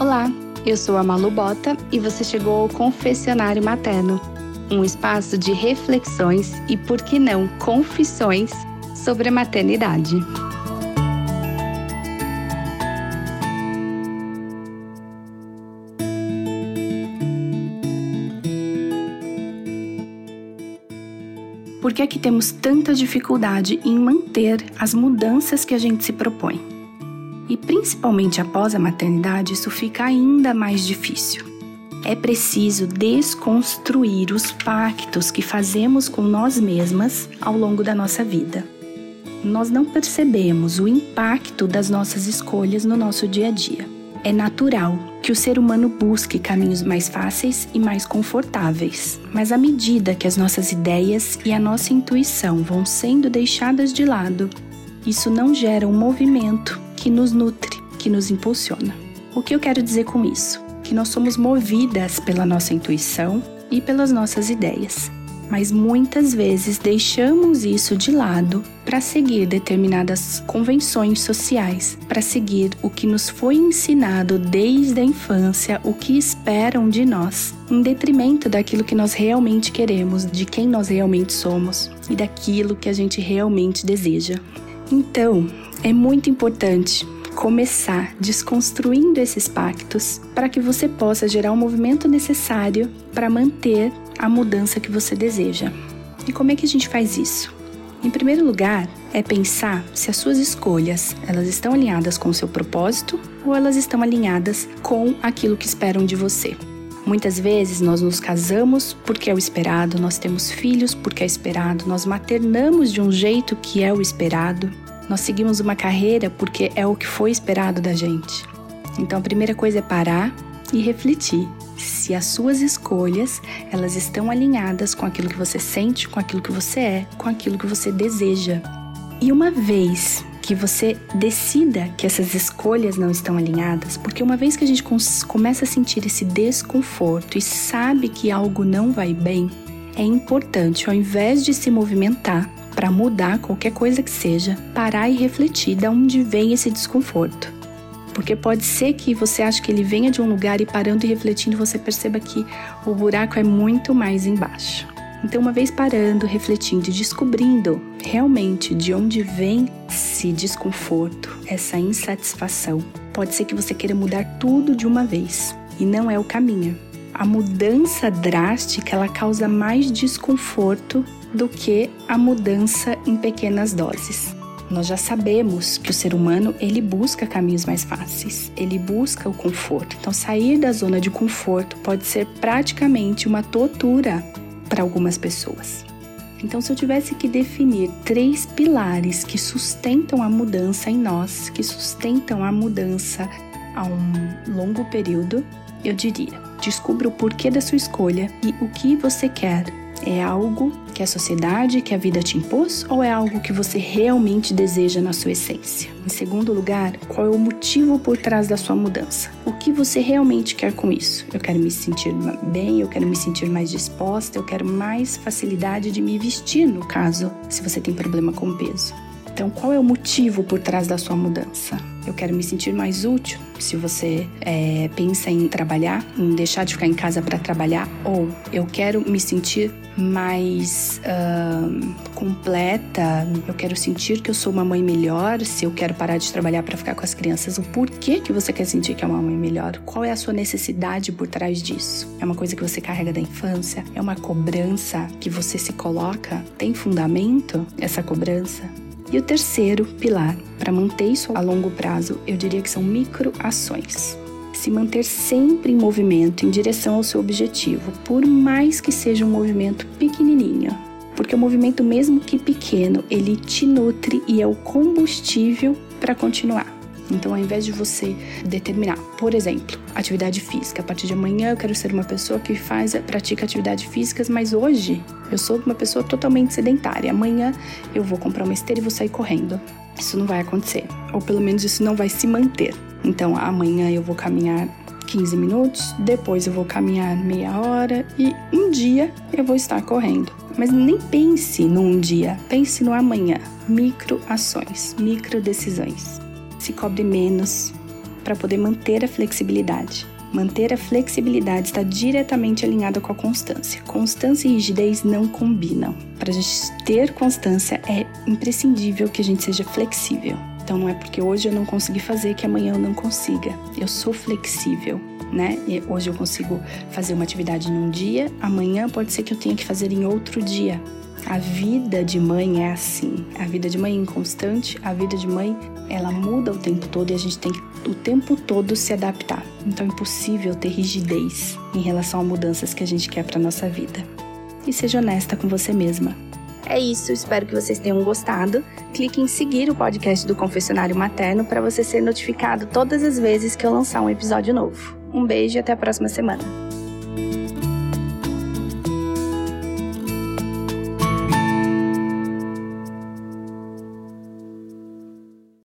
Olá, eu sou a Malu Bota e você chegou ao Confessionário Materno, um espaço de reflexões e, por que não, confissões sobre a maternidade. Por que é que temos tanta dificuldade em manter as mudanças que a gente se propõe? E principalmente após a maternidade, isso fica ainda mais difícil. É preciso desconstruir os pactos que fazemos com nós mesmas ao longo da nossa vida. Nós não percebemos o impacto das nossas escolhas no nosso dia a dia. É natural que o ser humano busque caminhos mais fáceis e mais confortáveis, mas à medida que as nossas ideias e a nossa intuição vão sendo deixadas de lado, isso não gera um movimento que nos nutre, que nos impulsiona. O que eu quero dizer com isso? Que nós somos movidas pela nossa intuição e pelas nossas ideias, mas muitas vezes deixamos isso de lado para seguir determinadas convenções sociais, para seguir o que nos foi ensinado desde a infância, o que esperam de nós, em detrimento daquilo que nós realmente queremos, de quem nós realmente somos e daquilo que a gente realmente deseja. Então, é muito importante começar desconstruindo esses pactos para que você possa gerar o movimento necessário para manter a mudança que você deseja. E como é que a gente faz isso? Em primeiro lugar, é pensar se as suas escolhas, elas estão alinhadas com o seu propósito ou elas estão alinhadas com aquilo que esperam de você. Muitas vezes nós nos casamos porque é o esperado, nós temos filhos porque é esperado, nós maternamos de um jeito que é o esperado, nós seguimos uma carreira porque é o que foi esperado da gente. Então a primeira coisa é parar e refletir se as suas escolhas elas estão alinhadas com aquilo que você sente, com aquilo que você é, com aquilo que você deseja. E uma vez que você decida que essas escolhas não estão alinhadas, porque uma vez que a gente começa a sentir esse desconforto e sabe que algo não vai bem, é importante, ao invés de se movimentar, para mudar qualquer coisa que seja, parar e refletir de onde vem esse desconforto. Porque pode ser que você ache que ele venha de um lugar e parando e refletindo você perceba que o buraco é muito mais embaixo. Então, uma vez parando, refletindo e descobrindo realmente de onde vem esse desconforto, essa insatisfação, pode ser que você queira mudar tudo de uma vez e não é o caminho. A mudança drástica ela causa mais desconforto do que a mudança em pequenas doses. Nós já sabemos que o ser humano ele busca caminhos mais fáceis, ele busca o conforto. Então, sair da zona de conforto pode ser praticamente uma tortura para algumas pessoas. Então, se eu tivesse que definir três pilares que sustentam a mudança em nós, que sustentam a mudança a um longo período, eu diria: descubra o porquê da sua escolha e o que você quer é algo que a sociedade, que a vida te impôs ou é algo que você realmente deseja na sua essência? Em segundo lugar, qual é o motivo por trás da sua mudança? O que você realmente quer com isso? Eu quero me sentir bem, eu quero me sentir mais disposta, eu quero mais facilidade de me vestir, no caso, se você tem problema com peso. Então, qual é o motivo por trás da sua mudança? Eu quero me sentir mais útil. Se você é, pensa em trabalhar, em deixar de ficar em casa para trabalhar, ou eu quero me sentir mais uh, completa, eu quero sentir que eu sou uma mãe melhor, se eu quero parar de trabalhar para ficar com as crianças, o porquê que você quer sentir que é uma mãe melhor? Qual é a sua necessidade por trás disso? É uma coisa que você carrega da infância? É uma cobrança que você se coloca? Tem fundamento essa cobrança? E o terceiro pilar, para manter isso a longo prazo, eu diria que são microações se manter sempre em movimento em direção ao seu objetivo, por mais que seja um movimento pequenininho. Porque o movimento, mesmo que pequeno, ele te nutre e é o combustível para continuar. Então, ao invés de você determinar, por exemplo, atividade física, a partir de amanhã eu quero ser uma pessoa que faz, pratica atividades físicas, mas hoje eu sou uma pessoa totalmente sedentária. Amanhã eu vou comprar uma esteira e vou sair correndo. Isso não vai acontecer, ou pelo menos isso não vai se manter. Então, amanhã eu vou caminhar 15 minutos, depois eu vou caminhar meia hora e um dia eu vou estar correndo. Mas nem pense num dia, pense no amanhã. Micro ações, micro decisões. Se cobre menos para poder manter a flexibilidade. Manter a flexibilidade está diretamente alinhada com a constância. Constância e rigidez não combinam. Para a gente ter constância, é imprescindível que a gente seja flexível. Então não é porque hoje eu não consegui fazer que amanhã eu não consiga. Eu sou flexível, né? E hoje eu consigo fazer uma atividade num dia, amanhã pode ser que eu tenha que fazer em outro dia. A vida de mãe é assim. A vida de mãe é inconstante, a vida de mãe, ela muda o tempo todo e a gente tem que o tempo todo se adaptar. Então é impossível ter rigidez em relação a mudanças que a gente quer para nossa vida. E seja honesta com você mesma. É isso, espero que vocês tenham gostado. Clique em seguir o podcast do Confessionário Materno para você ser notificado todas as vezes que eu lançar um episódio novo. Um beijo e até a próxima semana.